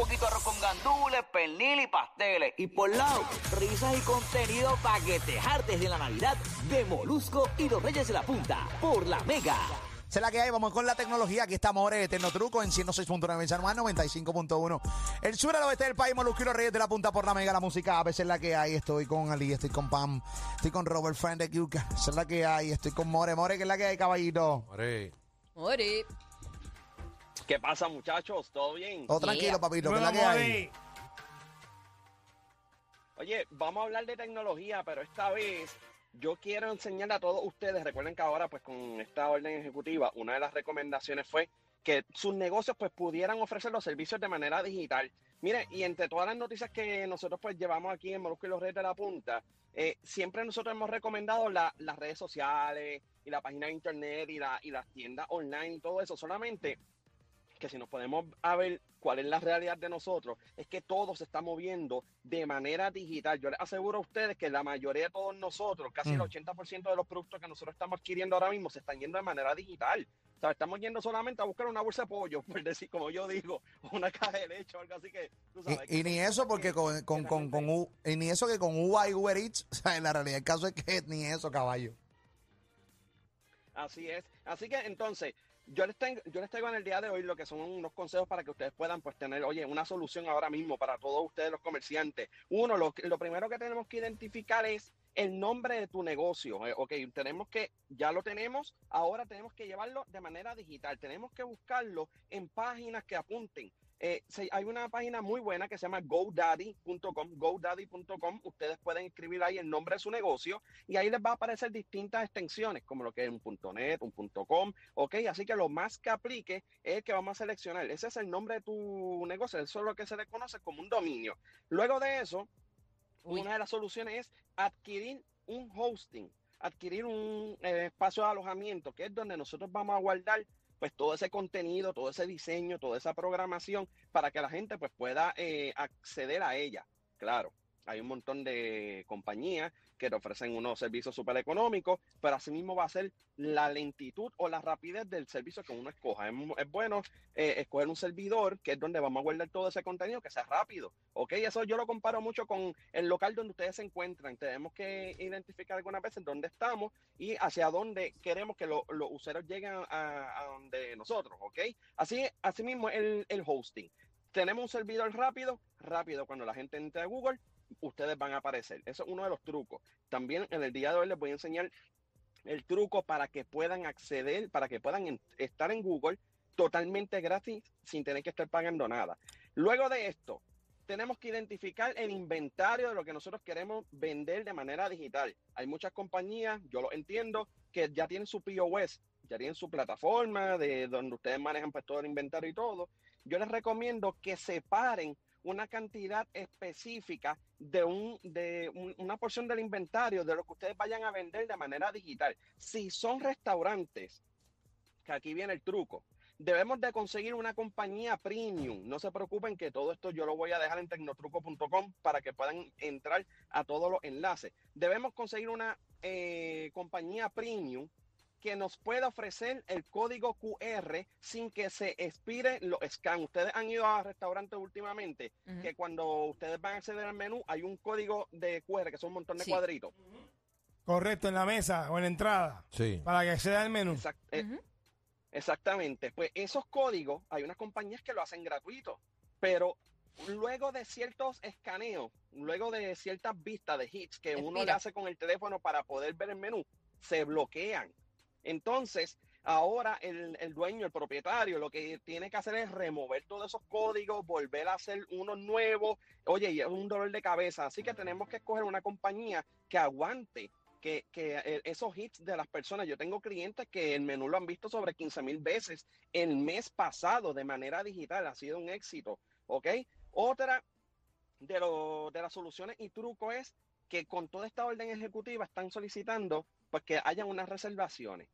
poquito de arroz con gandules, pernil y pasteles. Y por lado, risas y contenido para que te hartes de la Navidad de Molusco y los Reyes de la Punta por la Mega. Sé la que hay, vamos con la tecnología. Aquí estamos ahora Eterno Truco en 106.9 en San Juan, 95.1. El sur al oeste del país, Molusco y los Reyes de la Punta por la Mega, la música. A veces la que hay. Estoy con Ali, estoy con Pam, estoy con Robert Friend de Cuca. Esa es la que hay. Estoy con More. More, que es la que hay, caballito. Ore. Ori. ¿Qué pasa, muchachos? ¿Todo bien? Todo tranquilo, papito, que es la que hay. Oye, vamos a hablar de tecnología, pero esta vez yo quiero enseñar a todos ustedes, recuerden que ahora pues con esta orden ejecutiva, una de las recomendaciones fue que sus negocios pues pudieran ofrecer los servicios de manera digital. Mire, y entre todas las noticias que nosotros pues llevamos aquí en Molusco y los Reyes de la Punta, eh, siempre nosotros hemos recomendado la- las redes sociales y la página de internet y, la, y las tiendas online y todo eso. Solamente que si nos podemos a ver cuál es la realidad de nosotros, es que todo se está moviendo de manera digital. Yo les aseguro a ustedes que la mayoría de todos nosotros, casi el Mm. 80% de los productos que nosotros estamos adquiriendo ahora mismo, se están yendo de manera digital. O sea, estamos yendo solamente a buscar una bolsa de pollo, por decir, como yo digo, una caja de leche o algo así que, tú sabes. Y, y ni eso porque con, con, con, con U- y ni eso que con Uva y Uber Eats, o sea, en la realidad el caso es que ni eso, caballo. Así es. Así que entonces, yo les tengo, yo les traigo en el día de hoy lo que son unos consejos para que ustedes puedan pues tener, oye, una solución ahora mismo para todos ustedes los comerciantes. Uno, lo, lo primero que tenemos que identificar es el nombre de tu negocio. eh, ok, tenemos que, ya lo tenemos, ahora tenemos que llevarlo de manera digital. Tenemos que buscarlo en páginas que apunten. Eh, hay una página muy buena que se llama GoDaddy.com, GoDaddy.com. Ustedes pueden escribir ahí el nombre de su negocio y ahí les va a aparecer distintas extensiones, como lo que es un .net, un .com, ok, así que lo más que aplique es el que vamos a seleccionar. Ese es el nombre de tu negocio, eso es lo que se le conoce como un dominio. Luego de eso, Uy. una de las soluciones es adquirir un hosting, adquirir un eh, espacio de alojamiento, que es donde nosotros vamos a guardar pues todo ese contenido, todo ese diseño, toda esa programación para que la gente pues pueda eh, acceder a ella. Claro, hay un montón de compañías que te ofrecen unos servicios súper económicos, pero asimismo va a ser la lentitud o la rapidez del servicio que uno escoja. Es, bueno eh, escoger un servidor que es donde vamos a guardar todo ese contenido que sea rápido. Ok, eso yo lo comparo mucho con el local donde ustedes se encuentran. Tenemos que identificar algunas veces dónde estamos y hacia dónde queremos que lo- los usuarios lleguen a, donde nosotros. Ok, así, así mismo el, el hosting. Tenemos un servidor rápido, rápido cuando la gente entre a Google, ustedes van a aparecer. Eso es uno de los trucos. También en el día de hoy les voy a enseñar el truco para que puedan acceder, para que puedan estar en Google totalmente gratis sin tener que estar pagando nada. Luego de esto, tenemos que identificar el inventario de lo que nosotros queremos vender de manera digital. Hay muchas compañías, yo lo entiendo, que ya tienen su POS, ya tienen su plataforma de donde ustedes manejan pues, todo el inventario y todo. Yo les recomiendo que separen una cantidad específica de, un, de un- una porción del inventario de lo que ustedes vayan a vender de manera digital. Si son restaurantes, que aquí viene el truco, debemos de conseguir una compañía premium. No se preocupen que todo esto yo lo voy a dejar en tecnotruco.com para que puedan entrar a todos los enlaces. Debemos conseguir una eh, compañía premium que nos pueda ofrecer el código QR sin que se expire los scans. Ustedes han ido a restaurantes últimamente que cuando ustedes van a acceder al menú hay un código de QR que son un montón de Sí. cuadritos. Correcto, en la mesa o en la entrada. Sí. Para que acceda al menú. Exact- eh. Exactamente. Pues esos códigos, hay unas compañías que lo hacen gratuito, pero luego de ciertos escaneos, luego de ciertas vistas de hits que uno le hace con el teléfono para poder ver el menú, se bloquean. Entonces, ahora el, el dueño, el propietario, lo que tiene que hacer es remover todos esos códigos, volver a hacer unos nuevos. Oye, y es un dolor de cabeza. Así que tenemos que escoger una compañía que aguante que, que, eh, esos hits de las personas, yo tengo clientes que el menú lo han visto sobre 15 mil veces el mes pasado de manera digital, ha sido un éxito, ¿ok? Otra de, lo- de las soluciones y truco es que con toda esta orden ejecutiva están solicitando pues que hayan unas reservaciones.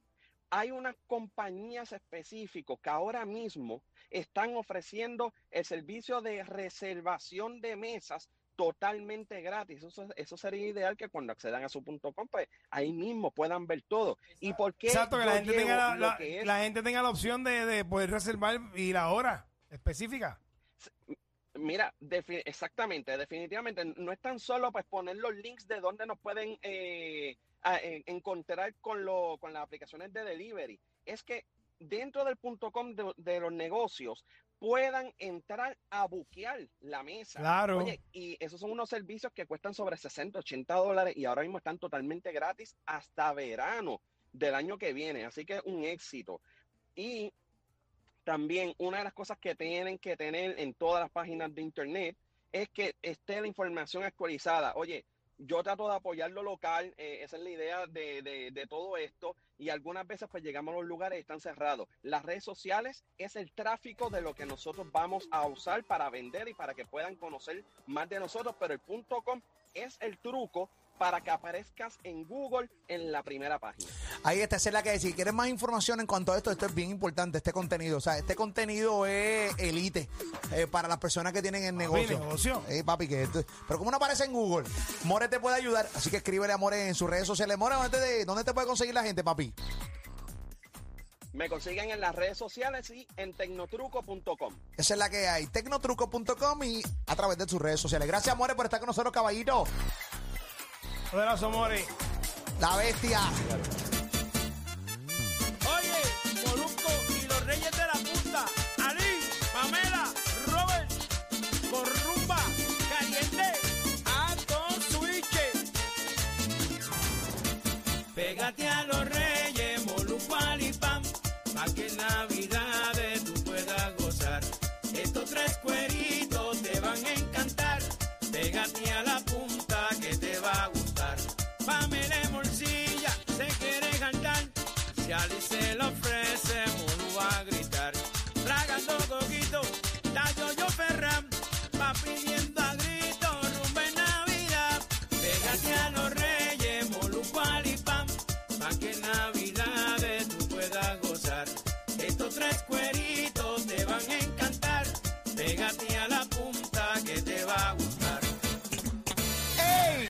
Hay unas compañías específicas que ahora mismo están ofreciendo el servicio de reservación de mesas totalmente gratis. Eso, eso sería ideal que cuando accedan a su punto com, pues ahí mismo puedan ver todo. ¿Y por qué? Exacto, que la yo gente, llevo tenga la, lo la- que es- la gente tenga la opción de, de poder reservar y la hora específica. Mira, exactamente, definitivamente, no es tan solo pues poner los links de donde nos pueden eh, a- en- encontrar con, lo, con las aplicaciones de delivery, es que dentro del punto com de, de los negocios puedan entrar a buquear la mesa. Claro. Oye, y esos son unos servicios que cuestan sobre 60, 80 dólares y ahora mismo están totalmente gratis hasta verano del año que viene. Así que un éxito. Y también una de las cosas que tienen que tener en todas las páginas de internet es que esté la información actualizada. Oye, yo trato de apoyar lo local, eh, esa es la idea de, de- todo esto, y algunas veces pues llegamos a los lugares y están cerrados. Las redes sociales es el tráfico de lo que nosotros vamos a usar para vender y para que puedan conocer más de nosotros, pero el punto com es el truco para que aparezcas en Google en la primera página. Ahí está, esa es la que si quieres más información en cuanto a esto, esto es bien importante, este contenido. O sea, este contenido es elite eh, para las personas que tienen el negocio. negocio. Eh, papi, que esto- pero como no aparece en Google, More te puede ayudar. Así que escríbele a More en sus redes sociales. More, ¿dónde te, dónde te puede conseguir la gente, papi? Me consiguen en las redes sociales y en tecnotruco.com. Esa es la que hay. Tecnotruco.com y a través de sus redes sociales. Gracias, More, por estar con nosotros, caballito. Abrazo, More. La bestia. Que en